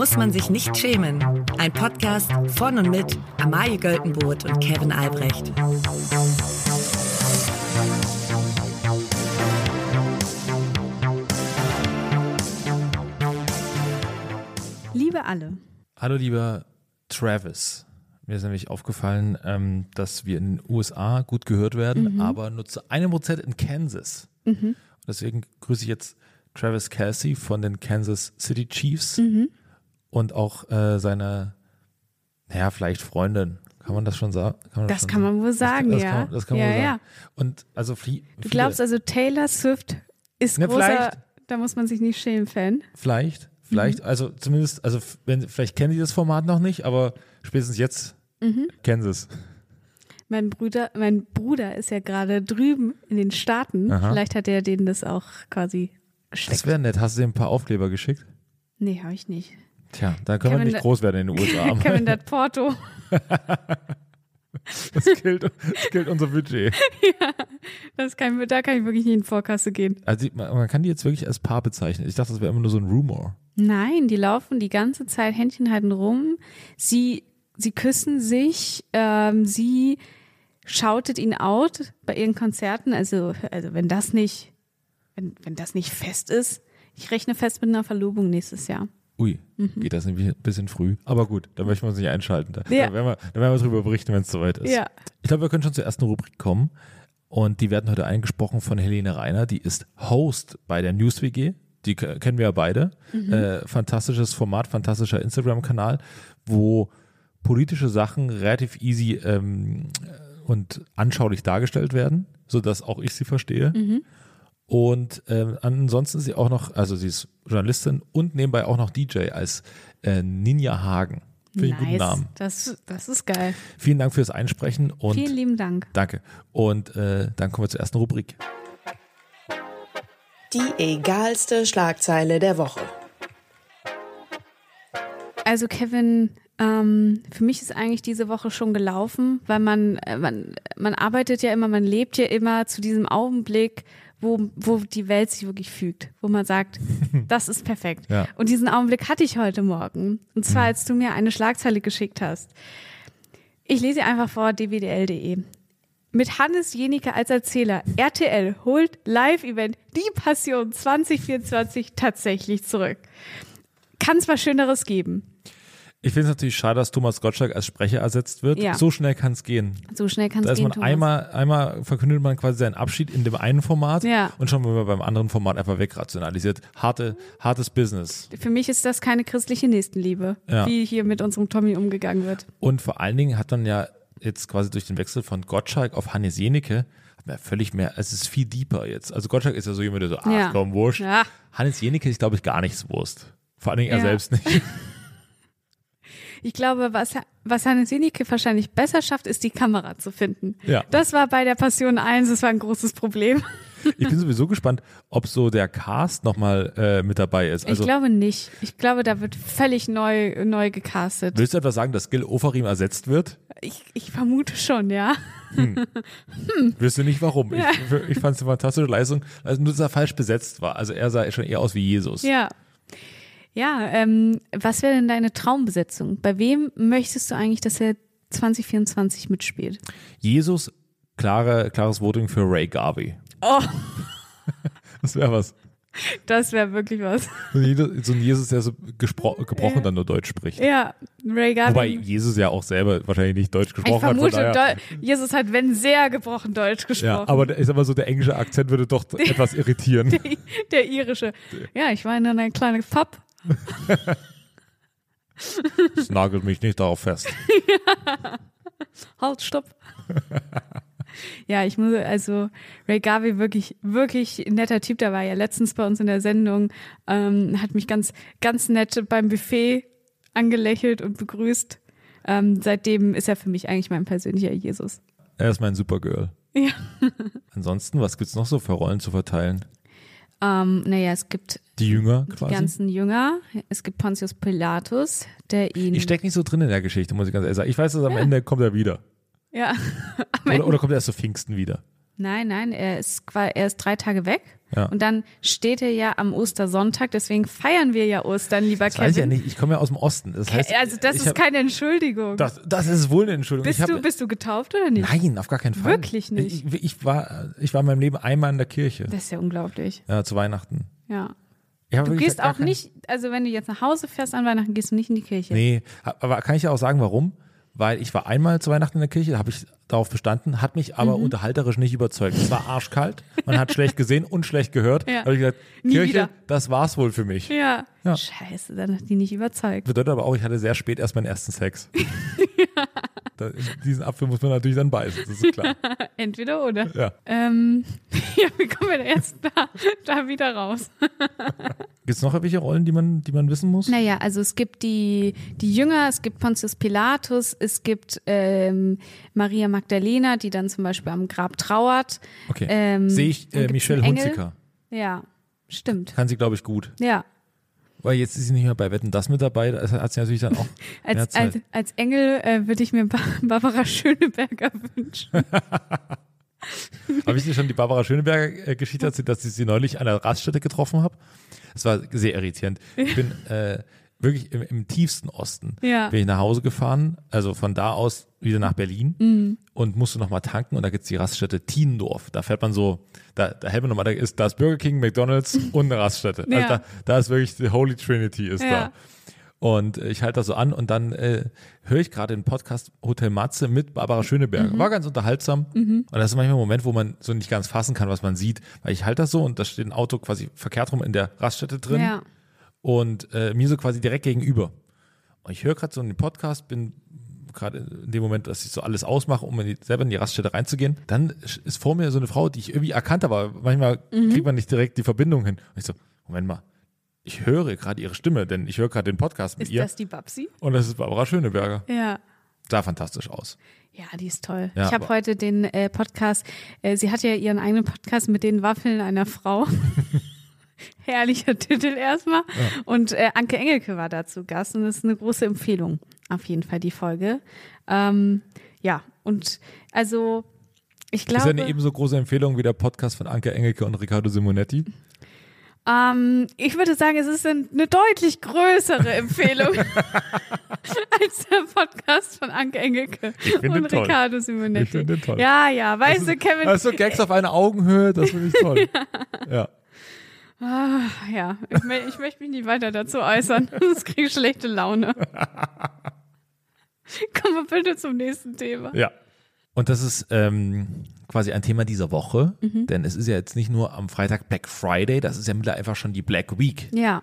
muss man sich nicht schämen. Ein Podcast von und mit Amalie Göltenboot und Kevin Albrecht. Liebe alle. Hallo lieber Travis. Mir ist nämlich aufgefallen, ähm, dass wir in den USA gut gehört werden, Mhm. aber nur zu einem Prozent in Kansas. Und deswegen grüße ich jetzt Travis Kelsey von den Kansas City Chiefs Mhm. Und auch äh, seine, naja, vielleicht Freundin. Kann man das schon sagen? Das schon kann man wohl sagen, das ja. Kann, das kann man ja, wohl sagen. ja. Und also flie- Du glaubst also, Taylor Swift ist Ne, großer, vielleicht. da muss man sich nicht schämen, Fan. Vielleicht, Mhm. vielleicht, also zumindest, also wenn, vielleicht kennen die das Format noch nicht, aber spätestens jetzt Mhm. kennen sie es. Mein Bruder, mein Bruder ist ja gerade drüben in den Staaten. Aha. Vielleicht hat er denen das auch quasi Das steckt. wäre nett. Hast du dir ein paar Aufkleber geschickt? Nee, habe ich nicht. Tja, da können wir nicht groß werden in den USA. Kevin dat Porto. Das gilt, das gilt unser Budget. Das kann, da kann ich wirklich nicht in die Vorkasse gehen. Also man kann die jetzt wirklich als Paar bezeichnen. Ich dachte, das wäre immer nur so ein Rumor. Nein, die laufen die ganze Zeit Händchen halten rum. Sie, sie küssen sich. Ähm, sie schautet ihn out bei ihren Konzerten. Also, also wenn das nicht, wenn, wenn das nicht fest ist, ich rechne fest mit einer Verlobung nächstes Jahr. Ui, geht das ein bisschen früh. Aber gut, da möchten wir uns nicht einschalten. Da, Ja. da, werden, wir, da werden wir drüber berichten, wenn es soweit ist. Ja. Ich glaube, wir können schon zur ersten Rubrik kommen. Und die werden heute eingesprochen von Helene Reiner. Die ist Host bei der News WG. Die kennen wir ja beide. Äh, fantastisches Format, fantastischer Instagram-Kanal, wo politische Sachen relativ easy ähm, und anschaulich dargestellt werden, sodass auch ich sie verstehe. Und ähm, ansonsten ist sie auch noch, also sie ist Journalistin und nebenbei auch noch DJ als äh, Ninja Hagen. Ich einen guten Namen. Das, das ist geil. Vielen Dank fürs Einsprechen und Vielen lieben Dank. danke. Und äh, dann kommen wir zur ersten Rubrik. Die egalste Schlagzeile der Woche. Also Kevin, ähm, für mich ist eigentlich diese Woche schon gelaufen, weil man, äh, man, man arbeitet ja immer, man lebt ja immer zu diesem Augenblick, wo, wo die Welt sich wirklich fügt, wo man sagt, das ist perfekt. Ja. Und diesen Augenblick hatte ich heute Morgen. Und zwar, als du mir eine Schlagzeile geschickt hast. Ich lese einfach vor, dwdl.de. Mit Hannes Jenicke als Erzähler. RTL holt Live-Event Die Passion 2024 tatsächlich zurück. Kann es was Schöneres geben? Ich finde es natürlich schade, dass Thomas Gottschalk als Sprecher ersetzt wird. Ja. So schnell kann es gehen. So schnell kann es gehen, man Thomas. einmal, einmal verkündet man quasi seinen Abschied in dem einen Format Ja. und schon wird man beim anderen Format einfach wegrationalisiert. Harte, hartes Business. Für mich ist das keine christliche Nächstenliebe, Ja. wie hier mit unserem Tommy umgegangen wird. Und vor allen Dingen hat man ja jetzt quasi durch den Wechsel von Gottschalk auf Hannes man ja völlig mehr, es ist viel deeper jetzt. Also Gottschalk ist ja so jemand, der so, ach komm, wurscht. Ja. Hannes Jenicke ist, glaube ich, gar nichts Wurst. Vor allen Dingen er selbst nicht. Ich glaube, was, was Hannes Jenicke wahrscheinlich besser schafft, ist die Kamera zu finden. Ja. Das war bei der Passion 1, das war ein großes Problem. Ich bin sowieso gespannt, ob so der Cast nochmal äh, mit dabei ist. Also ich glaube nicht. Ich glaube, da wird völlig neu, neu gecastet. willst du etwa sagen, dass Gil Ofarim ersetzt wird? Ich, ich vermute schon, ja. Wirst du nicht warum. Ich, ich fand es eine fantastische Leistung, also nur dass er falsch besetzt war. Also er sah schon eher aus wie Jesus. Ja. Ja, ähm, was wäre denn deine Traumbesetzung? Bei wem möchtest du eigentlich, dass er 2024 mitspielt? Jesus, klare, klares Voting für Ray Garvey. Oh, Das wäre was. das wäre wirklich was. So ein Jesus- der so gebrochen dann nur Deutsch spricht. Ja, Ray Garvey. Wobei Jesus ja auch selber wahrscheinlich nicht Deutsch ich gesprochen hat. von vermute, daher- Deu Jesus hat, wenn sehr gebrochen Deutsch gesprochen. ja, aber der- ich sag mal so, der englische Akzent würde doch etwas irritieren. der irische. Ja, ich war in einer kleinen Pub. Das nagelt mich nicht darauf fest. Halt, stopp. ja, ich muss, also Ray Garvey wirklich, wirklich netter Typ. Der war ja letztens bei uns in der Sendung, ähm, hat mich ganz, ganz nett beim Buffet angelächelt und begrüßt. Ähm, seitdem ist er für mich eigentlich mein persönlicher Jesus. Er ist mein Supergirl. Ja. Ansonsten, was gibt's noch so für Rollen zu verteilen? Ähm, naja, es gibt Die Jünger die quasi? ganzen Jünger. Es gibt Pontius Pilatus, der ihn. Ich stecke nicht so drin in der Geschichte, muss ich ganz ehrlich sagen. Ich weiß, dass am Ende kommt er wieder. ja. Oder, oder kommt er erst zu Pfingsten wieder? Nein, nein, er ist, er ist drei Tage weg Ja. Und dann steht er ja am Ostersonntag, deswegen feiern wir ja Ostern, lieber Das Kevin. weiß ich ja nicht, ich komme ja aus dem Osten. Das heißt, also das ist hab- keine Entschuldigung. das, das ist wohl eine Entschuldigung. bist, hab, du, bist du getauft oder nicht? Nein, auf gar keinen Fall. Wirklich nicht? Ich, ich, war, ich war in meinem Leben einmal in der Kirche. Das ist ja unglaublich. Ja, zu Weihnachten. Ja. Hab Du gehst auch kein- nicht, also wenn du jetzt nach Hause fährst an Weihnachten, gehst du nicht in die Kirche. Nee, aber kann ich ja auch sagen, warum? Weil ich war einmal zu Weihnachten in der Kirche, da habe ich darauf bestanden, hat mich aber Mhm. unterhalterisch nicht überzeugt. Es war arschkalt, man hat schlecht gesehen und schlecht gehört. Ja. Da habe ich gesagt, Nie Kirche, wieder. das war's wohl für mich. Ja. Ja. Scheiße, dann hat die nicht überzeugt. Bedeutet aber auch, ich hatte sehr spät erst meinen ersten Sex. da, diesen Apfel muss man natürlich dann beißen, das ist klar. Entweder oder. Ja. Ähm, ja, wie kommen wir da jetzt da, da wieder raus? Gibt es noch irgendwelche Rollen, die man, die man wissen muss? Naja, also es gibt die, die Jünger, es gibt Pontius Pilatus, es gibt ähm, Maria Magdalena, die dann zum Beispiel am Grab trauert. Okay. Ähm, Sehe ich äh, Michelle. Hunziker. Ja, stimmt. Kann sie, glaube ich, gut. Ja. Weil jetzt ist sie nicht mehr bei Wetten, das mit dabei. Das hat sie natürlich dann auch mehr Als, Zeit. als, als Engel äh, würde ich mir Ba- Barbara Schöneberger wünschen. Habe ich dir schon die Barbara Schöneberger äh, erzählt, dass ich sie neulich an der Raststätte getroffen habe? Das war sehr irritierend. Ich bin äh, wirklich im, im tiefsten Osten. Ja. Bin ich nach Hause gefahren, also von da aus wieder nach Berlin Mhm. und musste nochmal tanken und da gibt's die Raststätte Tiendorf. Da fährt man so, da, da hält man nochmal, da ist, da ist Burger King, McDonalds und eine Raststätte. Ja. Also da, da ist wirklich die Holy Trinity ist Ja. da. Und ich halte das so an und dann äh, höre ich gerade den Podcast Hotel Matze mit Barbara Schöneberger. Mhm. War ganz unterhaltsam. Und das ist manchmal ein Moment, wo man so nicht ganz fassen kann, was man sieht. Weil ich halte das so und da steht ein Auto quasi verkehrt rum in der Raststätte drin Ja. und äh, mir so quasi direkt gegenüber. Und ich höre gerade so einen Podcast, bin gerade in dem Moment, dass ich so alles ausmache, um in die, selber in die Raststätte reinzugehen. Dann ist vor mir so eine Frau, die ich irgendwie erkannt habe, aber manchmal kriegt man nicht direkt die Verbindung hin. Und ich so, Moment mal, ich höre gerade ihre Stimme, denn ich höre gerade den Podcast mit Ist ihr. das die Babsi? Und das ist Barbara Schöneberger. Ja. Sah fantastisch aus. Ja, die ist toll. Ja, ich habe heute den äh, Podcast, äh, sie hat ja ihren eigenen Podcast mit den Waffeln einer Frau. Herrlicher Titel erstmal. Und äh, Anke Engelke war da zu Gast und das ist eine große Empfehlung. Auf jeden Fall die Folge. Ähm, ja, und also ich ist ja glaube, eine ebenso große Empfehlung wie der Podcast von Anke Engelke und Riccardo Simonetti. Ähm, ich würde sagen, es ist ein, eine deutlich größere Empfehlung als der Podcast von Anke Engelke und. Riccardo Simonetti. Ich finde den toll. Ja, ja, weißt du, Kevin, Also Gags auf einer Augenhöhe, das finde ich toll. ja. Ah, ja, ich, ich möchte mich nicht weiter dazu äußern, sonst kriege ich schlechte Laune. Kommen wir bitte zum nächsten Thema. Ja. Und das ist ähm, quasi ein Thema dieser Woche, Mhm. denn es ist ja jetzt nicht nur am Freitag Black Friday, das ist ja mittlerweile einfach schon die Black Week. Ja,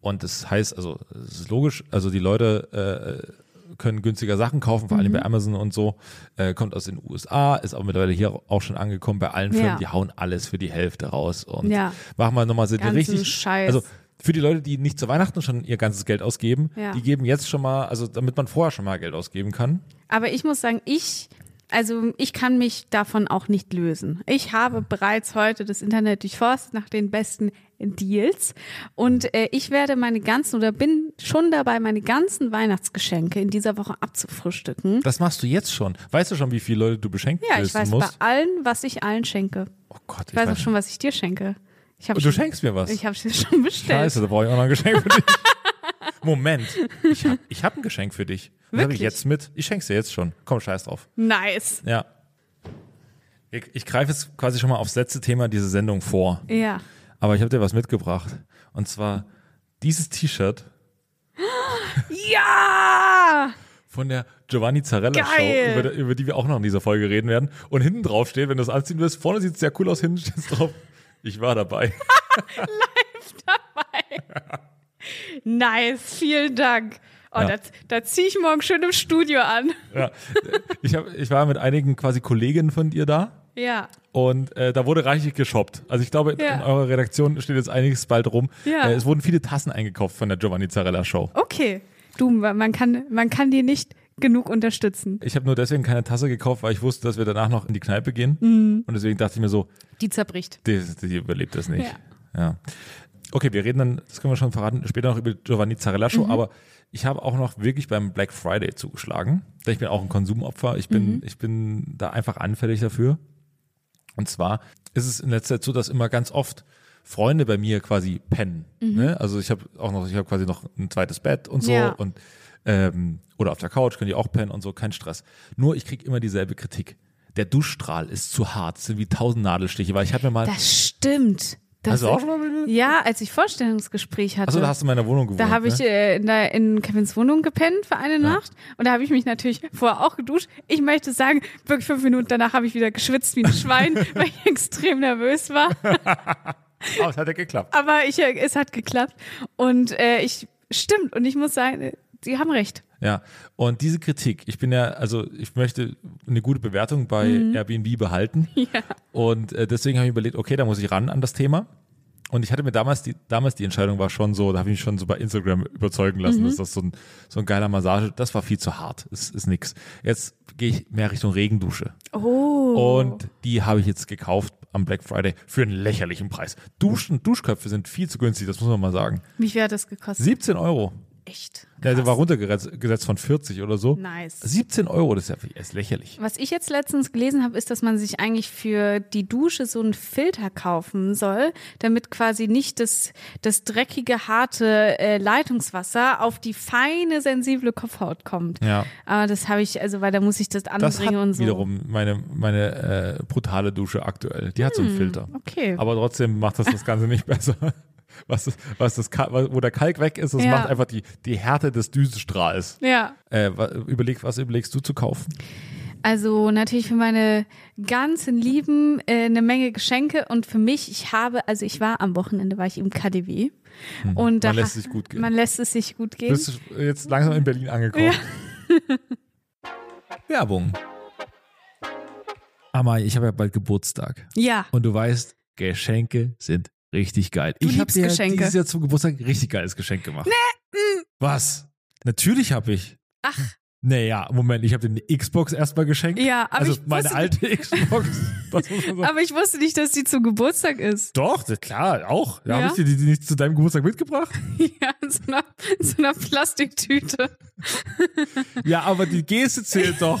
Und das heißt, also es ist logisch, also die Leute äh, können günstiger Sachen kaufen, vor allem Mhm. bei Amazon und so. Äh, kommt aus den USA, ist aber mittlerweile hier auch schon angekommen bei allen Firmen, Ja. die hauen alles für die Hälfte raus. Und Ja. machen wir nochmal so die richtig. Scheiß. Also für die Leute, die nicht zu Weihnachten schon ihr ganzes Geld ausgeben, Ja. die geben jetzt schon mal, also damit man vorher schon mal Geld ausgeben kann. aber ich muss sagen, ich, also ich kann mich davon auch nicht lösen. Ich habe bereits heute das Internet durchforstet nach den besten Deals und äh, ich werde meine ganzen oder bin schon dabei, meine ganzen Weihnachtsgeschenke in dieser Woche abzufrühstücken. Das machst du jetzt schon. Weißt du schon, wie viele Leute du beschenken Ja, ich weiß musst? bei allen, was ich allen schenke. Oh Gott, Ich weiß auch schon, was ich dir schenke. Ich hab Und du schon, schenkst mir was. Ich habe es schon bestellt. Scheiße, da brauche ich auch noch ein Geschenk für dich. Moment, ich habe hab ein Geschenk für dich. Das habe ich jetzt mit. Ich schenk's dir jetzt schon. Komm, scheiß drauf. Nice. Ja. Ich, ich greife jetzt quasi schon mal aufs letzte Thema dieser Sendung vor. Ja. Aber ich habe dir was mitgebracht. Und zwar dieses T-Shirt Ja! von der Giovanni Zarella Geil. Show, über, die- über die wir auch noch in dieser Folge reden werden. Und hinten drauf steht, wenn du es anziehen willst, vorne sieht es sehr cool aus, hinten steht es drauf. Ich war dabei. Nice. Vielen Dank. Oh, Ja. da, ziehe ich morgen schön im Studio an. Ja. Ich, hab, ich war mit einigen quasi Kolleginnen von dir da. Ja. Und äh, da wurde reichlich geshoppt. Also ich glaube, Ja. in eurer Redaktion steht jetzt einiges bald rum. Ja. Äh, es wurden viele Tassen eingekauft von der Giovanni Zarella Show. Okay. Du, man kann, man kann die nicht genug unterstützen. Ich habe nur deswegen keine Tasse gekauft, weil ich wusste, dass wir danach noch in die Kneipe gehen. Mhm. Und deswegen dachte ich mir so, Die zerbricht. die, die überlebt das nicht. Ja. Okay, wir reden dann, das können wir schon verraten, später noch über Giovanni Zarella Show, Mhm. aber ich habe auch noch wirklich beim Black Friday zugeschlagen. Denn ich bin auch ein Konsumopfer. Ich bin, Mhm. ich bin da einfach anfällig dafür. Und zwar ist es in letzter Zeit so, dass immer ganz oft Freunde bei mir quasi pennen. Mhm. Ne? Also ich habe auch noch, ich habe quasi noch ein zweites Bett und so Ja. und ähm, oder auf der Couch können die auch pennen und so, kein Stress. Nur ich krieg immer dieselbe Kritik. Der Duschstrahl ist zu hart, sind wie tausend Nadelstiche, weil ich habe mir mal. Das stimmt. Das hast du auch schon mal mit? Ja, als ich Vorstellungsgespräch hatte. Achso, da hast du in meiner Wohnung gewohnt. Da habe ich ne? äh, in, der, in Kevins Wohnung gepennt für eine Nacht und da habe ich mich natürlich vorher auch geduscht. Ich möchte sagen, wirklich fünf Minuten danach habe ich wieder geschwitzt wie ein Schwein, weil ich extrem nervös war. Oh, es hat ja geklappt. Aber ich, äh, es hat geklappt und äh, ich stimmt und ich muss sagen, Sie haben recht. Ja, und diese Kritik, ich bin ja, also ich möchte eine gute Bewertung bei Mhm. Airbnb behalten. Ja. Und äh, deswegen habe ich überlegt, okay, da muss ich ran an das Thema. Und ich hatte mir damals die, damals die Entscheidung war schon so, da habe ich mich schon so bei Instagram überzeugen lassen, Mhm. dass das so ein, so ein geiler Massage, das war viel zu hart, ist, ist nix. Jetzt gehe ich mehr Richtung Regendusche. Oh. Und die habe ich jetzt gekauft am Black Friday für einen lächerlichen Preis. Duschen, Duschköpfe sind viel zu günstig, das muss man mal sagen. Wie viel hat das gekostet? 17 Euro. Echt. Krass. war runtergesetzt gesetzt von 40 oder so. Nice. 17 Euro, das ist ja ist lächerlich. Was ich jetzt letztens gelesen habe, ist, dass man sich eigentlich für die Dusche so einen Filter kaufen soll, damit quasi nicht das, das dreckige, harte äh, Leitungswasser auf die feine, sensible Kopfhaut kommt. Ja. Aber das habe ich, also weil da muss ich das Das anbringen hat und so. wiederum meine, meine äh, brutale Dusche aktuell. Die hat so einen Filter. Hm, Okay. Aber trotzdem macht das das Ganze nicht besser. Was, was das, wo der Kalk weg ist, das Ja. macht einfach die, die Härte des Düsenstrahls. ja. Äh, überleg, was überlegst du zu kaufen? Also natürlich für meine ganzen Lieben äh, eine Menge Geschenke und für mich, ich habe, also ich war am Wochenende, war ich im KDW und Hm. Man lässt es sich gut gehen. Man lässt es sich gut gehen. Bist du jetzt langsam in Berlin angekommen? Ja. Werbung. Amai, ich habe ja bald Geburtstag. ja. Und du weißt, Geschenke sind richtig geil. Du ich habe dir Geschenke. dieses Jahr zum Geburtstag ein richtig geiles Geschenk gemacht. Nee. Was? Natürlich habe ich. Ach, Naja, Moment, ich habe dir eine Xbox erstmal geschenkt. ja, aber also ich meine alte Xbox. Man sagen. aber ich wusste nicht, dass die zum Geburtstag ist. Doch, klar, auch. Da Ja? habe ich dir die, die nicht zu deinem Geburtstag mitgebracht. Ja, in so einer, in so einer Plastiktüte. Ja, aber die Geste zählt doch.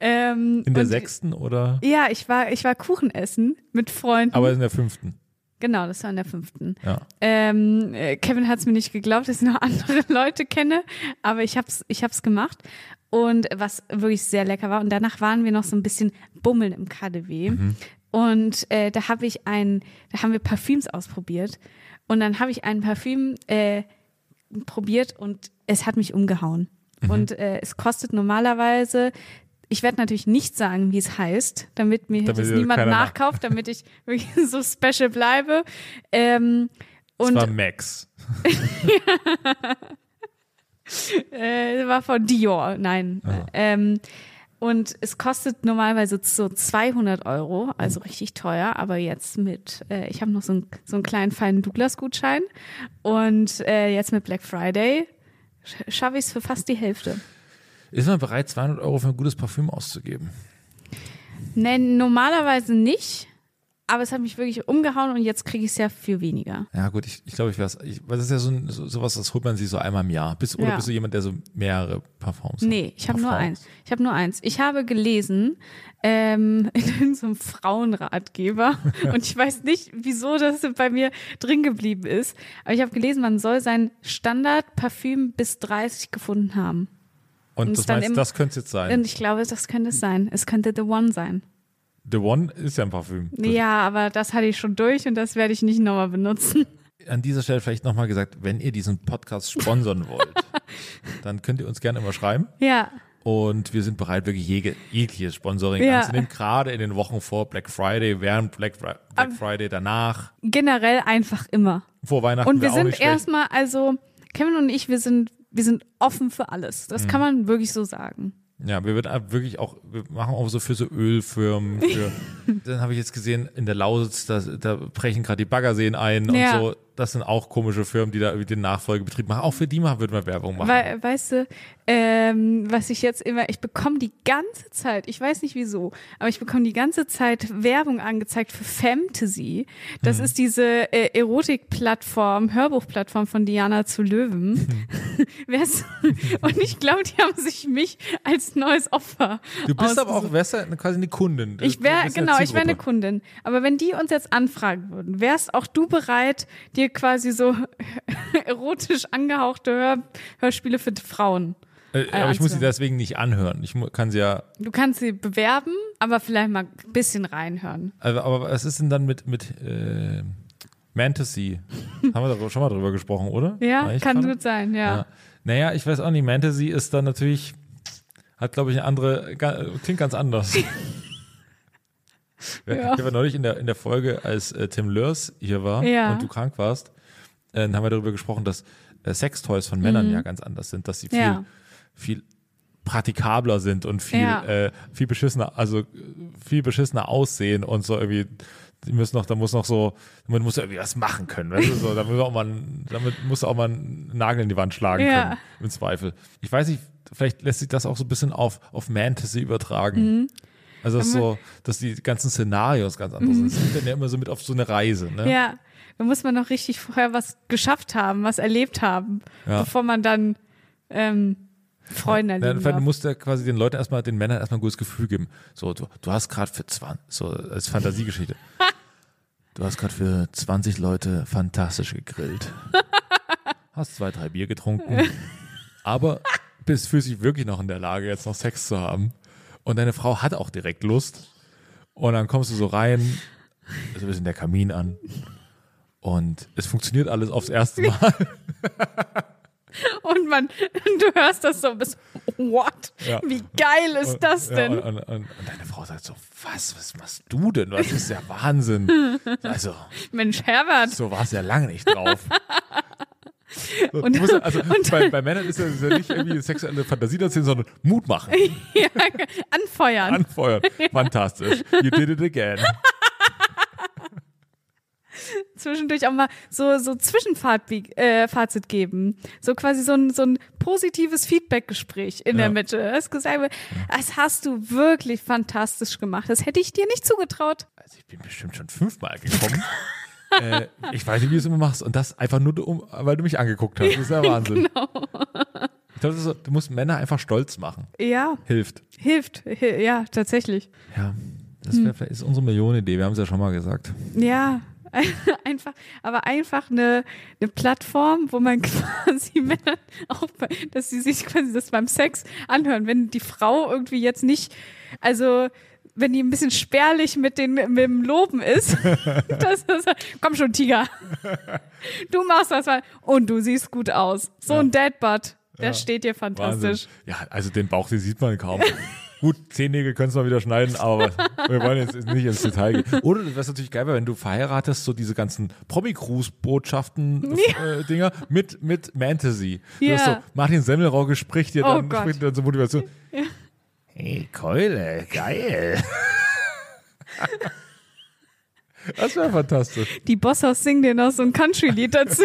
Ähm, In der und- sechsten oder? Ja, ich war, ich war Kuchen essen mit Freunden. Aber in der fünften. Genau, das war in der fünften. Ja. Ähm, äh, Kevin hat es mir nicht geglaubt, dass ich noch andere Leute kenne, aber ich hab's, ich hab's gemacht. Und was wirklich sehr lecker war. Und danach waren wir noch so ein bisschen bummeln im KDW. Und äh, da habe ich ein, da haben wir Parfüms ausprobiert. Und dann habe ich ein Parfüm äh, probiert und es hat mich umgehauen. Und äh, es kostet normalerweise, ich werde natürlich nicht sagen, wie es heißt, damit mir Damit das niemand nachkauft, damit ich wirklich so special bleibe. Ähm, Das und war Max. äh, war von Dior, nein. Aha. Ähm, und es kostet normalerweise so 200 Euro, also richtig teuer, aber jetzt mit, äh, ich habe noch so, einen- so einen kleinen feinen Douglas-Gutschein und äh, jetzt mit Black Friday schaffe ich es für fast die Hälfte. Ist man bereit, 200 Euro für ein gutes Parfüm auszugeben? Nee, normalerweise nicht, aber es hat mich wirklich umgehauen und jetzt kriege ich es ja für weniger. Ja, gut, ich, ich glaube, ich weiß, ich, weil das ist ja so, ein, so sowas, das holt man sich so einmal im Jahr. Bist, oder Ja. bist du jemand, der so mehrere Parfums hat? Nee, ich habe nur eins. Ich habe nur eins. Ich habe gelesen ähm, in so einem Frauenratgeber und ich weiß nicht, wieso das bei mir drin geblieben ist, aber ich habe gelesen, man soll sein Standardparfüm bis 30 gefunden haben. Und, es das meinst, im- das könnte es jetzt sein. Und ich glaube, das könnte es sein. Es könnte The One sein. The One ist ja ein Parfüm. Das- Ja, aber das hatte ich schon durch und das werde ich nicht nochmal benutzen. An dieser Stelle vielleicht nochmal gesagt, wenn ihr diesen Podcast sponsern wollt, dann könnt ihr uns gerne immer schreiben. Ja, Und wir sind bereit, wirklich jeg jegliches Sponsoring Ja. anzunehmen, gerade in den Wochen vor Black Friday, während Black, Black Friday, danach, generell einfach immer. vor Weihnachten. Und wir sind erstmal, also Kevin und ich, wir sind, wir sind offen für alles. Das Mhm. kann man wirklich so sagen. Ja, wir werden wirklich auch, wir machen auch so für so Ölfirmen, für, dann habe ich jetzt gesehen, in der Lausitz, da, da brechen gerade die Baggerseen ein Ja. und so. Das sind auch komische Firmen, die da irgendwie den Nachfolgebetrieb machen. Auch für die mal würde man Werbung machen. Weil, weißt du, ähm, was ich jetzt immer, ich bekomme die ganze Zeit, ich weiß nicht wieso, aber ich bekomme die ganze Zeit Werbung angezeigt für Fantasy. Das ist diese äh, Erotik-Plattform, Hörbuchplattform von Diana zu Löwen. Wer's- Und ich glaube, die haben sich mich als neues Opfer. du bist aber auch, wärst ja quasi eine Kundin. Ich wäre, eine genau, ich wäre eine. Kundin. Aber wenn die uns jetzt anfragen würden, wärst auch du bereit, dir quasi so erotisch angehauchte Hör Hörspiele für Frauen? Äh, aber ich muss sie anzuhören. deswegen nicht anhören. Ich kann sie ja Du kannst sie bewerben, aber vielleicht mal ein bisschen reinhören. Also, aber was ist denn dann mit, mit äh, Fantasy? Haben wir darüber, schon mal drüber gesprochen, oder? Ja, kann gerade? gut sein, ja. Ja. Naja, ich weiß auch nicht. Fantasy ist dann natürlich, hat glaube ich eine andere, klingt ganz anders. ja. Ich war neulich in der, in der Folge, als äh, Tim Lörs hier war Ja. und du krank warst, äh, dann haben wir darüber gesprochen, dass äh, Sextoys von Männern ja ganz anders sind, dass sie viel, Mhm. Ja. Viel praktikabler sind und viel, Ja. äh, viel beschissener, also äh, viel beschissener aussehen und so irgendwie, die müssen noch, da muss noch so, man muss irgendwie was machen können, weißt du, so, da muss auch mal, damit muss auch mal einen Nagel in die Wand schlagen Ja. können, im Zweifel. Ich weiß nicht, vielleicht lässt sich das auch so ein bisschen auf, auf Fantasy übertragen. Mhm. Also das so, dass die ganzen Szenarios ganz anders sind. Das nimmt dann ja immer so mit auf so eine Reise, ne? Ja, da muss man noch richtig vorher was geschafft haben, was erlebt haben, Ja. bevor man dann ähm, Freunde Ja, erleben du musst ja quasi den Leuten erstmal, den Männern erstmal ein gutes Gefühl geben. So, du, du hast gerade für 20, so als Fantasiegeschichte. du hast gerade für 20 Leute fantastisch gegrillt. Hast zwei, drei Bier getrunken. aber bist fühlst dich wirklich noch in der Lage, jetzt noch Sex zu haben. Und deine Frau hat auch direkt Lust. Und dann kommst du so rein, so ein bisschen der Kamin an. Und es funktioniert alles aufs erste Mal. Und man, du hörst das so bis, what? Ja. Wie geil ist Und- das ja, denn? und, und, und, und deine Frau sagt so, was, was machst du denn? Das ist ja Wahnsinn. Also, Mensch, Herbert. so war es ja lange nicht drauf. So, Und- musst, ja- also und- bei, bei Männern ist ja, ist ja nicht irgendwie sexuelle Fantasie erzählen, sondern Mut machen, ja, anfeuern. anfeuern. Fantastisch. You did it again. Zwischendurch auch mal so, so Zwischenfazit äh, Fazit geben. So quasi so ein, so ein positives Feedback-Gespräch in Ja. der Mitte. Du hast gesagt, das hast du wirklich fantastisch gemacht. Das hätte ich dir nicht zugetraut. Also ich bin bestimmt schon fünfmal gekommen. äh, ich weiß nicht, wie du es immer machst. Und das einfach nur, um, weil du mich angeguckt hast. Das ist ja Wahnsinn. Genau. Ich glaube, das so, du musst Männer einfach stolz machen. Ja, Hilft. hilft. Hi- Ja, tatsächlich. Ja, das Hm. ist unsere Millionenidee. Wir haben es ja schon mal gesagt. Ja, einfach, aber einfach eine, eine Plattform, wo man quasi Männer auch, dass sie sich quasi das beim Sex anhören. Wenn die Frau irgendwie jetzt nicht, also wenn die ein bisschen spärlich mit, den, mit dem Loben ist, das ist, komm schon, Tiger. Du machst das mal und du siehst gut aus. So ein Deadbutt, der Ja. steht dir fantastisch. Wahnsinn. Ja, also den Bauch, den sieht man kaum. Gut, Zehennägel können es mal wieder schneiden, aber wir wollen jetzt nicht ins Detail gehen. Oder was natürlich geil wäre, wenn du verheiratest, so diese ganzen Promi-Cruise-Botschaften, äh, Dinger mit, mit Fantasy. Du Ja. hast so, Martin Semmelrogge spricht dir Oh dann, Gott. spricht dir dann so Motivation. Hey, Keule, geil. das wäre fantastisch. Die Bosshaus singen dir noch so ein Country-Lied dazu.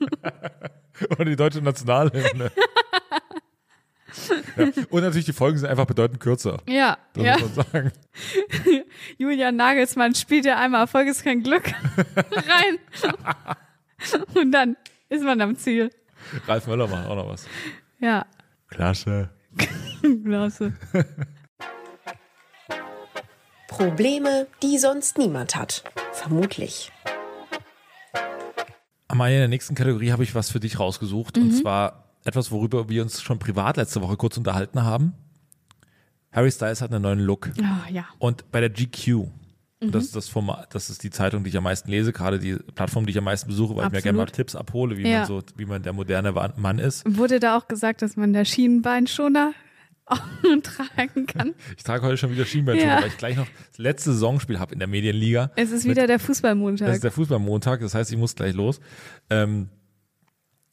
Und die deutsche Nationalhymne. Ja. Und natürlich, die Folgen sind einfach bedeutend kürzer. Ja, Das ja. muss man sagen. Julian Nagelsmann spielt ja einmal Erfolg ist kein Glück rein. Und dann ist man am Ziel. Ralf Möller macht auch noch was. Ja, Klasse. klasse. Probleme, die sonst niemand hat. Vermutlich. Amalia, in der nächsten Kategorie habe ich was für dich rausgesucht. Und zwar etwas, worüber wir uns schon privat letzte Woche kurz unterhalten haben. Harry Styles hat einen neuen Look. Oh, ja. Und bei der GQ, und das ist das Format, das ist die Zeitung, die ich am meisten lese, gerade die Plattform, die ich am meisten besuche, weil ich mir Absolut. gerne mal Tipps abhole, wie Ja. man so, wie man der moderne Mann ist. Wurde da auch gesagt, dass man der Schienenbeinschoner tragen kann? Ich trage heute schon wieder Schienbeinschoner, Ja. weil ich gleich noch das letzte Saisonspiel habe in der Medienliga. Es ist wieder der Fußballmontag. ist der Fußballmontag, das heißt, ich muss gleich los. Ähm,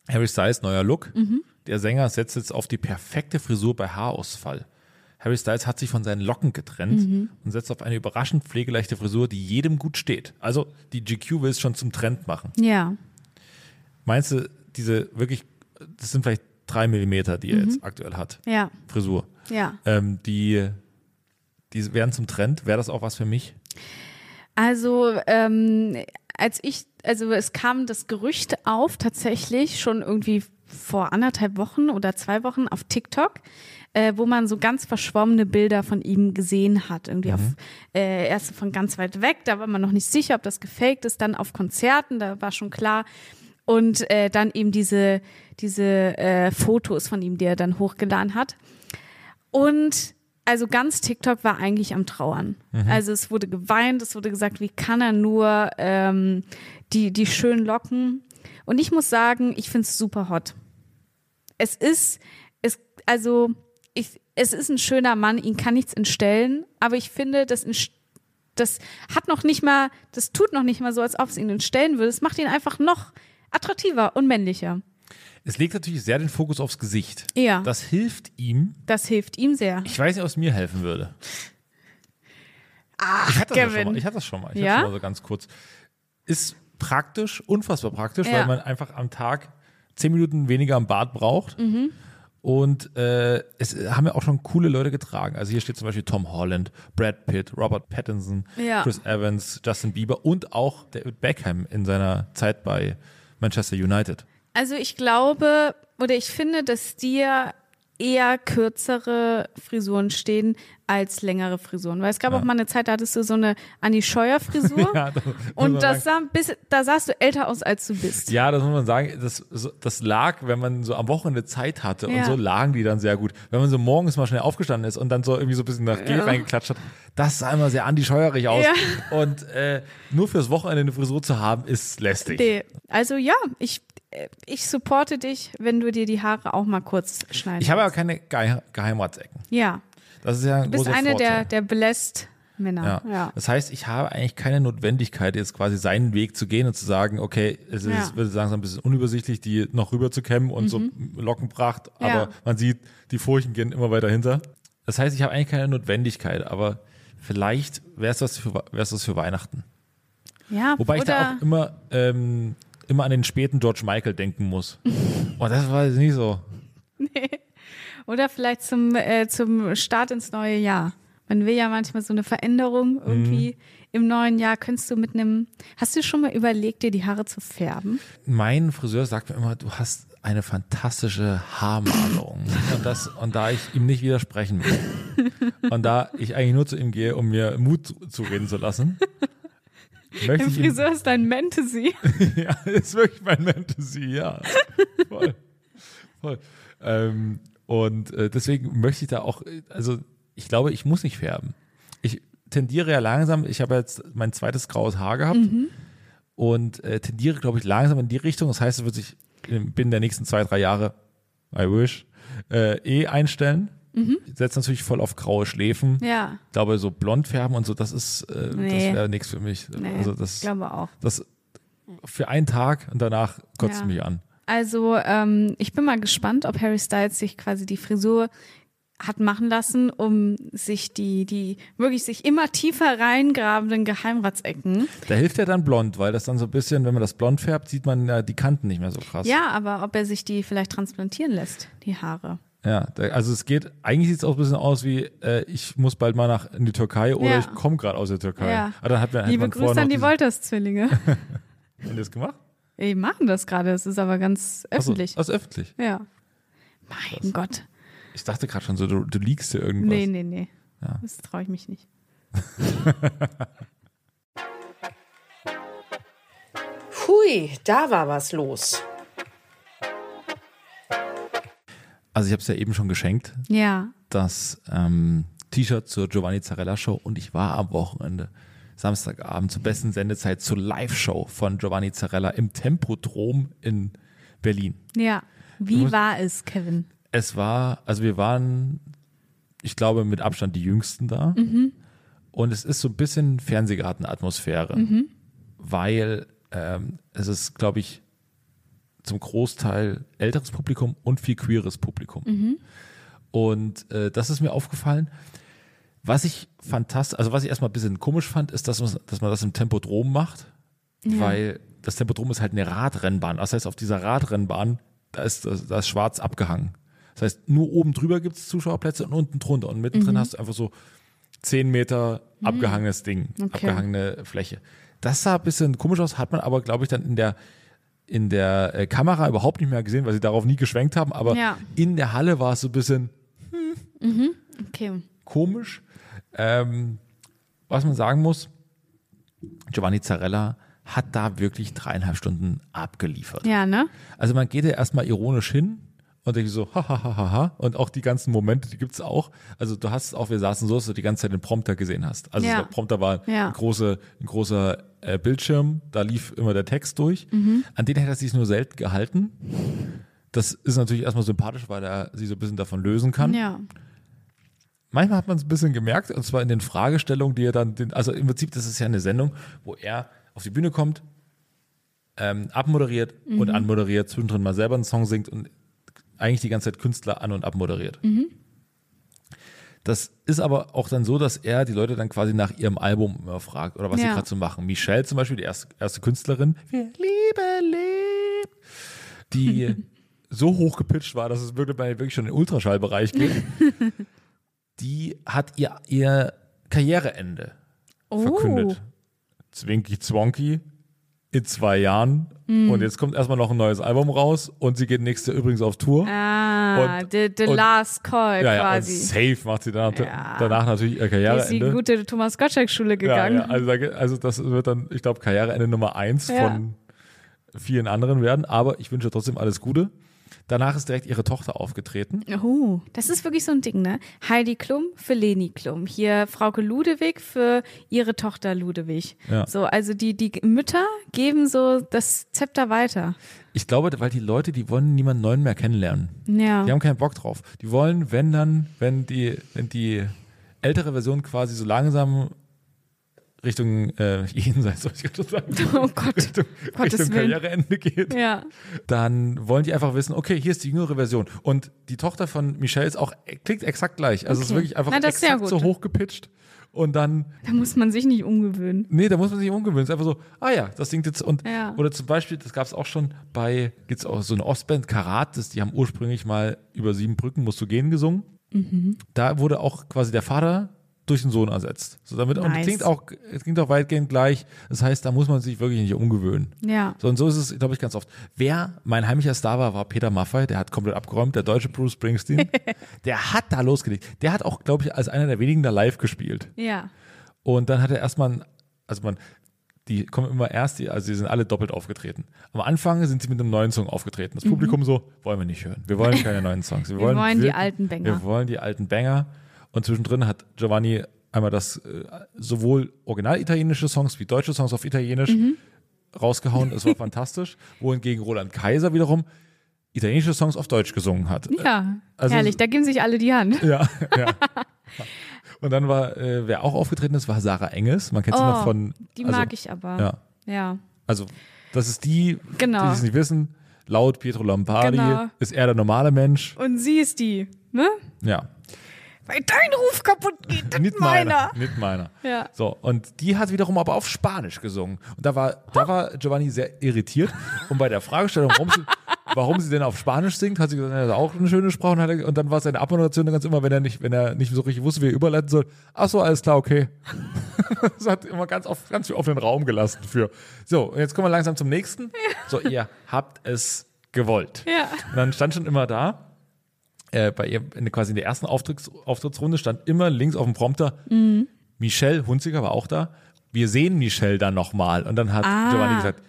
Harry Styles, neuer Look. Mhm. Der Sänger setzt jetzt auf die perfekte Frisur bei Haarausfall. Harry Styles hat sich von seinen Locken getrennt Mhm. und setzt auf eine überraschend pflegeleichte Frisur, die jedem gut steht. Also die GQ will es schon zum Trend machen. Ja. Meinst du, diese wirklich, das sind vielleicht drei Millimeter, die er Mhm. jetzt aktuell hat, Ja. Frisur, Ja. ähm, die, die werden zum Trend. Wäre das auch was für mich? Also, ähm, als ich, also es kam das Gerücht auf, tatsächlich schon irgendwie vor anderthalb Wochen oder zwei Wochen auf TikTok, äh, wo man so ganz verschwommene Bilder von ihm gesehen hat. Irgendwie auf, äh, erst von ganz weit weg, da war man noch nicht sicher, ob das gefaked ist, dann auf Konzerten, da war schon klar. Und äh, dann eben diese, diese äh, Fotos von ihm, die er dann hochgeladen hat. Und also ganz TikTok war eigentlich am Trauern. Also es wurde geweint, es wurde gesagt, wie kann er nur ähm, die, die schönen Locken. Und ich muss sagen, ich finde es super hot. Es ist, es, also ich, es ist ein schöner Mann, ihn kann nichts entstellen, aber ich finde, das, das hat noch nicht mal, das tut noch nicht mal so, als ob es ihn entstellen würde. Es macht ihn einfach noch attraktiver und männlicher. Es legt natürlich sehr den Fokus aufs Gesicht. Ja. Das hilft ihm. Das hilft ihm sehr. Ich weiß nicht, ob es mir helfen würde. Ach, Ich hatte das ja schon Kevin. mal. Ich hatte das schon mal. Ich Ja? hatte schon mal so ganz kurz. Ist praktisch, unfassbar praktisch, Ja. weil man einfach am Tag zehn Minuten weniger am Bad braucht. Mhm. Und äh, es haben ja auch schon coole Leute getragen. Also hier steht zum Beispiel Tom Holland, Brad Pitt, Robert Pattinson, Ja. Chris Evans, Justin Bieber und auch David Beckham in seiner Zeit bei Manchester United. Also ich glaube oder ich finde, dass dir eher kürzere Frisuren stehen als längere Frisuren. Weil es gab Ja. auch mal eine Zeit, da hattest du so eine Annie Scheuer Frisur Ja, das und das sah, bis, da sahst du älter aus, als du bist. Ja, das muss man sagen, das, das lag, wenn man so am Wochenende Zeit hatte und Ja. so lagen die dann sehr gut. Wenn man so morgens mal schnell aufgestanden ist und dann so irgendwie so ein bisschen nach Gel reingeklatscht hat, das sah immer sehr anti-scheuerig aus. Ja. Und äh, nur fürs Wochenende eine Frisur zu haben, ist lästig. Nee. Also ja, ich, ich supporte dich, wenn du dir die Haare auch mal kurz schneiden Ich habe aber lässt. keine Ge Geheimratsecken. Ja, Das ist ja ein du bist eine Vorteil. der, der belässt Männer. Ja. Ja. Das heißt, ich habe eigentlich keine Notwendigkeit, jetzt quasi seinen Weg zu gehen und zu sagen, okay, es ist, Ja. Mhm. würde langsam ein bisschen unübersichtlich, die noch rüber zu kämmen und so Lockenpracht, aber Ja. man sieht, die Furchen gehen immer weiter hinter. Das heißt, ich habe eigentlich keine Notwendigkeit, aber vielleicht wäre es was für, wär's was für Weihnachten. ja. Wobei ich da auch immer, ähm, immer an den späten George Michael denken muss. Und das war jetzt nicht so. Oder vielleicht zum, äh, zum Start ins neue Jahr. Man will ja manchmal so eine Veränderung irgendwie Mhm. im neuen Jahr. Könntest du mit einem, hast du schon mal überlegt, dir die Haare zu färben? Mein Friseur sagt mir immer, du hast eine fantastische Haarmalung. und, das, und da ich ihm nicht widersprechen will und da ich eigentlich nur zu ihm gehe, um mir Mut zu- zureden zu lassen, möchte Friseur ist dein Fantasy. ja, ist wirklich mein Fantasy, ja. Voll. Voll. Ähm, und äh, deswegen möchte ich da auch, also ich glaube, ich muss nicht färben. Ich tendiere ja langsam, ich habe jetzt mein zweites graues Haar gehabt und äh, tendiere, glaube ich, langsam in die Richtung. Das heißt, es wird sich binnen der nächsten zwei, drei Jahre, I wish, äh, eh einstellen. Ich setze natürlich voll auf graue Schläfen. Ja, Ich glaube, so blond färben und so, das ist, äh, das Nee. wäre nichts für mich. nee, also ich das, glaube auch. das für einen Tag und danach kotzt Ja. es mich an. Also ähm, ich bin mal gespannt, ob Harry Styles sich quasi die Frisur hat machen lassen, um sich die, die wirklich sich immer tiefer reingrabenden Geheimratsecken. Da hilft ja dann blond, weil das dann so ein bisschen, wenn man das blond färbt, sieht man ja die Kanten nicht mehr so krass. Ja, aber ob er sich die vielleicht transplantieren lässt, die Haare. Ja, also es geht, eigentlich sieht es auch ein bisschen aus wie, äh, ich muss bald mal nach in die Türkei oder Ja. ich komme gerade aus der Türkei. Ja. Aber dann hat man, hat Liebe man vorher Grüße an die diese- Wolters-Zwillinge. Haben die das gemacht? Die machen das gerade, es ist aber ganz öffentlich. das ist öffentlich. Ja. Mein Gott. Ich dachte gerade schon so, du, du liegst hier irgendwas. Nee, nee, nee. Ja. Das traue ich mich nicht. Hui, da war was los. Also ich habe es ja eben schon geschenkt, Ja. das ähm, T-Shirt zur Giovanni Zarella Show und ich war am Wochenende, Samstagabend, zur besten Sendezeit zur Live-Show von Giovanni Zarella im Tempodrom in Berlin. Ja. Wie musst- war es, Kevin? Es war, also wir waren, ich glaube, mit Abstand die Jüngsten da. Und es ist so ein bisschen Fernsehgarten-Atmosphäre, weil ähm, es ist, glaube ich, zum Großteil älteres Publikum und viel queeres Publikum. Und äh, das ist mir aufgefallen. Was ich fantastisch, also was ich erstmal ein bisschen komisch fand, ist, dass man, dass man das im Tempodrom macht, weil das Tempodrom ist halt eine Radrennbahn. Das heißt, auf dieser Radrennbahn, da ist, da ist schwarz abgehangen. Das heißt, nur oben drüber gibt es Zuschauerplätze und unten drunter. Und mittendrin hast du einfach so 10 Meter abgehangenes Ding, Okay. abgehangene Fläche. Das sah ein bisschen komisch aus, hat man aber, glaube ich, dann in der, in der äh, Kamera überhaupt nicht mehr gesehen, weil sie darauf nie geschwenkt haben. Aber Ja. in der Halle war es so ein bisschen Okay. komisch. Ähm, was man sagen muss, Giovanni Zarella hat da wirklich dreieinhalb Stunden abgeliefert. Ja, ne? Also man geht ja erstmal ironisch hin und denkt so, ha, ha, ha, ha, ha. Und auch die ganzen Momente, die gibt's auch. Also du hast auch, wir saßen so, dass du die ganze Zeit den Prompter gesehen hast. Also Ja. der Prompter war Ja. ein, große, ein großer äh, Bildschirm, da lief immer der Text durch. Mhm. An den hätte er sich nur selten gehalten. Das ist natürlich erstmal sympathisch, weil er sich so ein bisschen davon lösen kann. Ja. Manchmal hat man es ein bisschen gemerkt, und zwar in den Fragestellungen, die er dann, den, also im Prinzip, das ist ja eine Sendung, wo er auf die Bühne kommt, ähm, abmoderiert und anmoderiert, zwischendrin mal selber einen Song singt und eigentlich die ganze Zeit Künstler an- und abmoderiert. Das ist aber auch dann so, dass er die Leute dann quasi nach ihrem Album immer fragt oder was sie Ja. gerade so machen. Michelle zum Beispiel, die erste, erste Künstlerin, wir lieben, lebt, die so hoch gepitcht war, dass es wirklich schon in den Ultraschallbereich geht. die hat ihr, ihr Karriereende Oh. verkündet. Zwinky Zwonky in zwei Jahren. Mm. Und jetzt kommt erstmal noch ein neues Album raus und sie geht nächste übrigens auf Tour. Ah, Und- the, the und- last call ja, ja, und quasi. safe macht sie danach, Ja. danach natürlich ihr ist die Karriereende. gute Thomas Gottschalk-Schule gegangen. ja, also, also das wird dann, ich glaube, Karriereende Nummer eins von vielen anderen werden. Aber ich wünsche trotzdem alles Gute. Danach ist direkt ihre Tochter aufgetreten. Oh, das ist wirklich so ein Ding, ne? Heidi Klum für Leni Klum. Hier Frauke Ludewig für ihre Tochter Ludewig. Ja. So, also die, die Mütter geben so das Zepter weiter. Ich glaube, weil die Leute, die wollen niemanden neuen mehr kennenlernen. Ja. Die haben keinen Bock drauf. Die wollen, wenn dann, wenn die, wenn die ältere Version quasi so langsam Richtung äh, Jenseits, soll ich gerade sagen, Oh Gott. Richtung, Gottes Richtung Willen. Karriereende geht, Ja. dann wollen die einfach wissen, okay, hier ist die jüngere Version. Und die Tochter von Michelle ist auch, klingt exakt gleich. Also es ist Okay. wirklich einfach Na, das exakt so hoch gepitcht. Und dann, Da muss man sich nicht umgewöhnen. nee, da muss man sich umgewöhnen. Es ist einfach so, ah ja, das singt jetzt. Und, Ja. Oder zum Beispiel, das gab es auch schon bei, gibt es auch so eine Ostband, Karat, das, die haben ursprünglich mal über sieben Brücken musst du gehen gesungen. Mhm. Da wurde auch quasi der Vater durch den Sohn ersetzt. So damit, Und Nice. es klingt auch, es klingt auch weitgehend gleich. Das heißt, da muss man sich wirklich nicht umgewöhnen. Ja. So, und so ist es, glaube ich, ganz oft. Wer mein heimlicher Star war, war Peter Maffay, der hat komplett abgeräumt, der deutsche Bruce Springsteen. der hat da losgelegt. Der hat auch, glaube ich, als einer der wenigen da live gespielt. Ja. Und dann hat er erstmal, ein- also man, die kommen immer erst, die, also die sind alle doppelt aufgetreten. Am Anfang sind sie mit einem neuen Song aufgetreten. Das Publikum so, wollen wir nicht hören. Wir wollen keine neuen Songs. Wir, Mhm. Wir wollen die wirklich- alten Banger. Wir wollen die alten Banger. Und zwischendrin hat Giovanni einmal das äh, sowohl original italienische Songs wie deutsche Songs auf Italienisch Mhm. rausgehauen. Es war fantastisch. Wohingegen Roland Kaiser wiederum italienische Songs auf Deutsch gesungen hat. Ja. Also- Herrlich, da geben sich alle die Hand. Ja, ja. Und dann war, äh, wer auch aufgetreten ist, war Sarah Engels. Man kennt sie Oh, noch von. Die also, mag ich aber. Ja. Ja. Also, das ist die, Genau. die es nicht wissen. Laut Pietro Lombardi Genau. ist er der normale Mensch. Und sie ist die, ne? Ja. Weil dein Ruf kaputt geht, das Nicht meiner. Nicht meiner. Ja. So, und die hat wiederum aber auf Spanisch gesungen. Und da war, da war Giovanni sehr irritiert. Und bei der Fragestellung, warum sie, warum sie denn auf Spanisch singt, hat sie gesagt, das ist auch eine schöne Sprache. Und, hat er, und dann war seine Abmoderation ganz immer, wenn er nicht, wenn er nicht so richtig wusste, wie er überleiten soll. Ach so, alles klar, okay. das hat immer ganz oft, ganz viel offenen Raum gelassen für. So, und jetzt kommen wir langsam zum nächsten. So, ihr habt es gewollt. Ja. Und dann stand schon immer da, äh, bei ihr in, quasi in der ersten Auftritts, Auftrittsrunde stand immer links auf dem Prompter Michelle Hunziker war auch da. Wir sehen Michelle dann nochmal. Und dann hat Ah. Giovanni gesagt,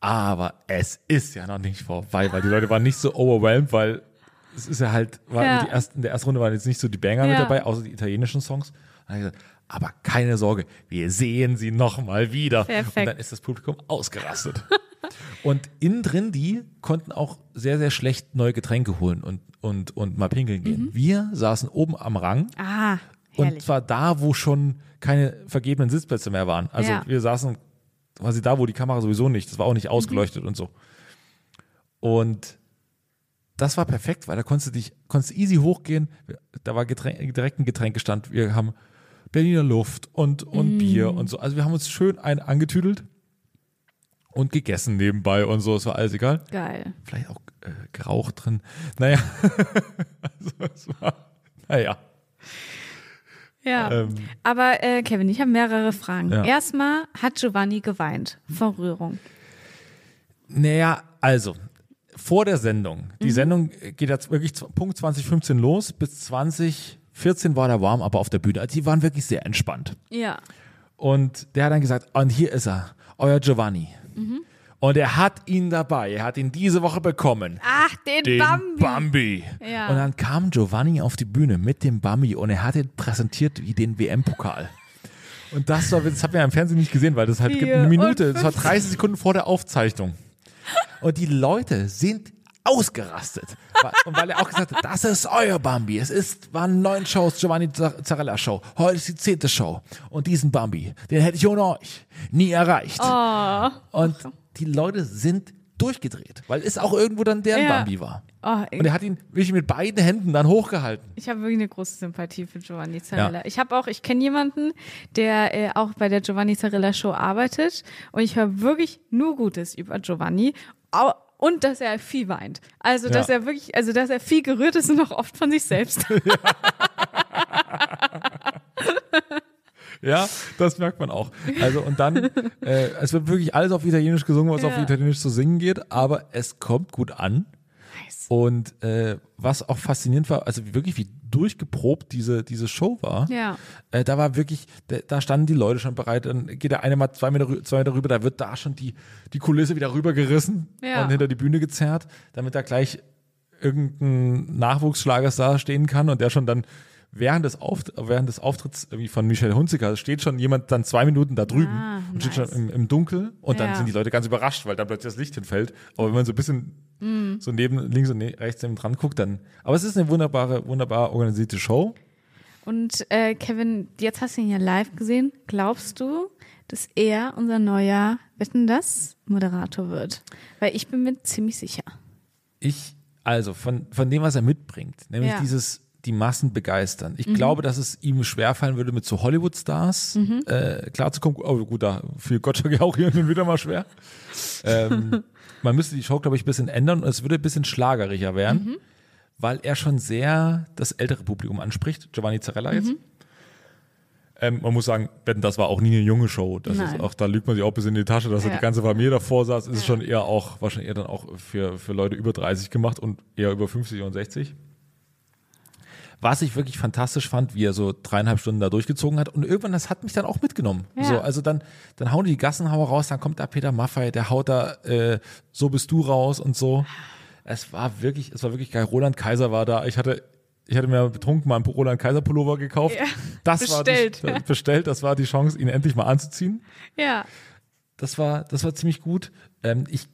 aber es ist ja noch nicht vorbei, weil die Leute waren nicht so overwhelmed, weil es ist ja halt, war Ja. Die ersten, in der ersten Runde waren jetzt nicht so die Banger Ja. mit dabei, außer die italienischen Songs. Gesagt, aber keine Sorge, wir sehen sie noch mal wieder. Perfekt. Und dann ist das Publikum ausgerastet. und innen drin, die konnten auch sehr, sehr schlecht neue Getränke holen und, und, und mal pinkeln gehen. Wir saßen oben am Rang Ah, und herrlich. zwar da, wo schon keine vergebenen Sitzplätze mehr waren. Also Ja. wir saßen quasi da, wo die Kamera sowieso nicht, das war auch nicht ausgeleuchtet und so. Und das war perfekt, weil da konntest du dich, konntest du easy hochgehen. Da war Getränk, direkt ein Getränkestand. Wir haben Berliner Luft und, und Bier und so. Also wir haben uns schön ein angetüdelt und gegessen nebenbei und so. Es war alles egal. Geil. Vielleicht auch äh, geraucht drin. Naja, also es war, naja. Ja. Ähm. Aber äh, Kevin, ich habe mehrere Fragen. Ja. Erstmal hat Giovanni geweint vor Rührung. Naja, also, vor der Sendung. Die Sendung geht jetzt wirklich Punkt 2015 los. Bis 2014 war der warm, aber auf der Bühne. Also, die waren wirklich sehr entspannt. Ja. Und der hat dann gesagt, und hier ist er, euer Giovanni. Und er hat ihn dabei. Er hat ihn diese Woche bekommen. Ach, den, Den Bambi. Bambi. Ja. Und dann kam Giovanni auf die Bühne mit dem Bambi und er hat ihn präsentiert wie den WM-Pokal. Und das war, das hat man ja im Fernsehen nicht gesehen, weil das halt gibt eine Minute, das war 30 Sekunden vor der Aufzeichnung. Und die Leute sind ausgerastet. Und weil er auch gesagt hat, das ist euer Bambi. Es ist, waren neun Shows, Giovanni Zarella Show. Heute ist die zehnte Show. Und diesen Bambi, den hätte ich ohne euch nie erreicht. Oh. Und die Leute sind durchgedreht, weil es auch irgendwo dann deren Ja. Bambi war. Oh, Und er hat ihn wirklich mit beiden Händen dann hochgehalten. Ich habe wirklich eine große Sympathie für Giovanni Zarella. Ja. Ich habe auch, ich kenne jemanden, der äh, auch bei der Giovanni Zarella Show arbeitet und ich höre wirklich nur Gutes über Giovanni. Au und dass er viel weint. Also, dass Ja. er wirklich, also dass er viel gerührt ist und auch oft von sich selbst. Ja, das merkt man auch. Also und dann, äh, es wird wirklich alles auf Italienisch gesungen, was Ja. auf Italienisch zu singen geht, aber es kommt gut an. Nice. Und äh, was auch faszinierend war, also wirklich wie durchgeprobt diese, diese Show war. Ja. Äh, da war wirklich, da, da standen die Leute schon bereit. Dann geht der eine mal zwei Meter, zwei Meter rüber, da wird da schon die, die Kulisse wieder rübergerissen Ja. und hinter die Bühne gezerrt, damit da gleich irgendein Nachwuchsschlagerstar stehen kann und der schon dann während des, Auft während des Auftritts irgendwie von Michelle Hunziker steht schon jemand dann zwei Minuten da drüben Ah, und steht nice. schon im, im Dunkel und dann Ja. sind die Leute ganz überrascht, weil dann plötzlich das Licht hinfällt. Aber wenn man so ein bisschen Mm. so neben links und ne rechts neben dran guckt, dann. Aber es ist eine wunderbare, wunderbar organisierte Show. Und äh, Kevin, jetzt hast du ihn ja live gesehen. Glaubst du, dass er unser neuer Wetten das Moderator wird? Weil ich bin mir ziemlich sicher. Ich, also von, von dem, was er mitbringt, nämlich Ja. Mhm. dieses, die Massen begeistern. Ich glaube, dass es ihm schwerfallen würde, mit so Hollywood-Stars äh, klarzukommen. Oh, gut, da fiel Gottschalk ja auch hier und wieder mal schwer. ähm, man müsste die Show, glaube ich, ein bisschen ändern und es würde ein bisschen schlageriger werden, Mhm. weil er schon sehr das ältere Publikum anspricht. Giovanni Zarella jetzt. Mhm. Ähm, man muss sagen, das war auch nie eine junge Show. Das Nein. ist auch, da lügt man sich auch bis in die Tasche, dass da Ja. die ganze Familie davor saß. Ist schon eher auch, wahrscheinlich eher dann auch für, für Leute über 30 gemacht und eher über 50 und 60. Was ich wirklich fantastisch fand, wie er so dreieinhalb Stunden da durchgezogen hat. Und irgendwann, das hat mich dann auch mitgenommen. Ja. So, also dann, dann hauen die die Gassenhauer raus, dann kommt da Peter Maffay, der haut da, äh, so bist du raus und so. Es war wirklich, es war wirklich geil. Roland Kaiser war da. Ich hatte, ich hatte mir betrunken mal einen Roland Kaiser Pullover gekauft. Ja, das bestellt. war die, bestellt. Das war die Chance, ihn endlich mal anzuziehen. Ja. Das war, das war ziemlich gut. Ähm, ich,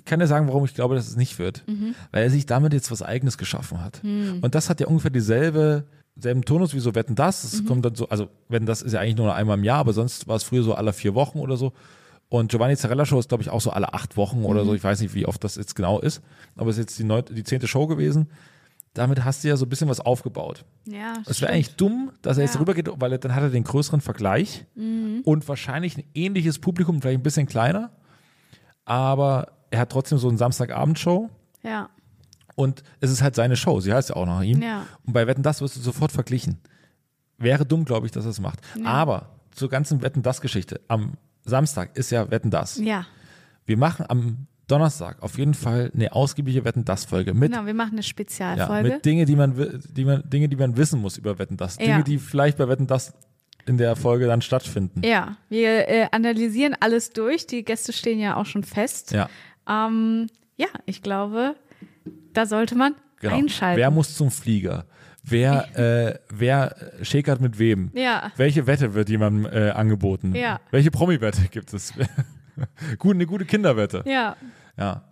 ich kann dir sagen, warum ich glaube, dass es nicht wird. Weil er sich damit jetzt was Eigenes geschaffen hat. Und das hat ja ungefähr dieselbe, selben Tonus wie so Wetten das. Es kommt dann so, also Wetten das ist ja eigentlich nur einmal im Jahr, aber sonst war es früher so alle vier Wochen oder so. Und Giovanni Zarella Show ist, glaube ich, auch so alle acht Wochen oder so. Ich weiß nicht, wie oft das jetzt genau ist. Aber es ist jetzt die, neunte, die zehnte Show gewesen. Damit hast du ja so ein bisschen was aufgebaut. Ja. Es wäre eigentlich dumm, dass er jetzt Ja. rübergeht, weil er, dann hat er den größeren Vergleich und wahrscheinlich ein ähnliches Publikum, vielleicht ein bisschen kleiner, aber er hat trotzdem so eine Samstagabendshow Ja. und es ist halt seine Show, sie heißt ja auch nach ihm. Ja. Und bei Wetten, das wirst du sofort verglichen. Wäre dumm, glaube ich, dass er es macht. Aber zur ganzen Wetten, das Geschichte, am Samstag ist ja Wetten, das. Ja. Wir machen am Donnerstag auf jeden Fall eine ausgiebige Wetten, das Folge mit Genau, wir machen eine ja, Spezialfolge. mit Dinge, die man, die man, Dinge, die man wissen muss über Wetten, das. Dinge, Ja. die vielleicht bei Wetten, das in der Folge dann stattfinden. Ja, wir äh, analysieren alles durch. Die Gäste stehen ja auch schon fest. Ja. Ähm, ja, ich glaube, da sollte man Genau. Einschalten. Wer muss zum Flieger? Wer, äh, wer schäkert mit wem? Ja. Welche Wette wird jemandem äh, angeboten? Ja. Welche Promi-Wette gibt es? Gut, eine gute Kinderwette. Ja. Ja.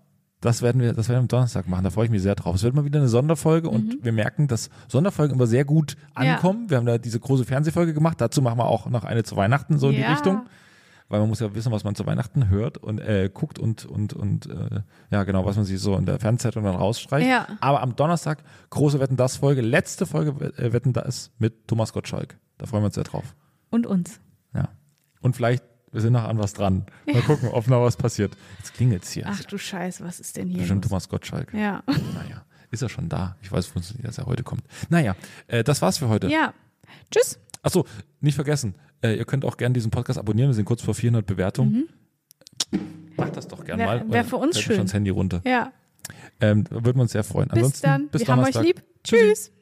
Das werden wir, das werden wir am Donnerstag machen. Da freue ich mich sehr drauf. Es wird mal wieder eine Sonderfolge und wir merken, dass Sonderfolgen immer sehr gut Mhm. Ja. ankommen. Wir haben da diese große Fernsehfolge gemacht. Dazu machen wir auch noch eine zu Weihnachten, so in die Ja. Richtung. Weil man muss ja wissen, was man zu Weihnachten hört und äh, guckt und, und, und äh, ja, genau, was man sich so in der Fernsehzeitung dann rausstreicht. Ja. Aber am Donnerstag, große Wetten das Folge, letzte Folge äh, Wetten das mit Thomas Gottschalk. Da freuen wir uns sehr drauf. Und uns. Ja. Und vielleicht, wir sind noch an was dran. Mal gucken, ob noch was passiert. Jetzt klingelt's hier. Ach du Scheiße, was ist denn hier? Bestimmt los? Thomas Gottschalk. Ja. Naja, ist er schon da? Ich weiß nicht, dass er heute kommt. Naja, äh, das war's für heute. Ja. Tschüss. Achso, nicht vergessen, äh, ihr könnt auch gerne diesen Podcast abonnieren. Wir sind kurz vor 400 Bewertungen. Macht das doch gerne Mhm. Mal. wär Oder für uns mir schon schön. das Handy runter. Ja. Ähm, würden wir uns sehr freuen. Bis Ansonsten, dann. bis Wir haben euch Donnerstag. lieb. Tschüssi. Tschüss.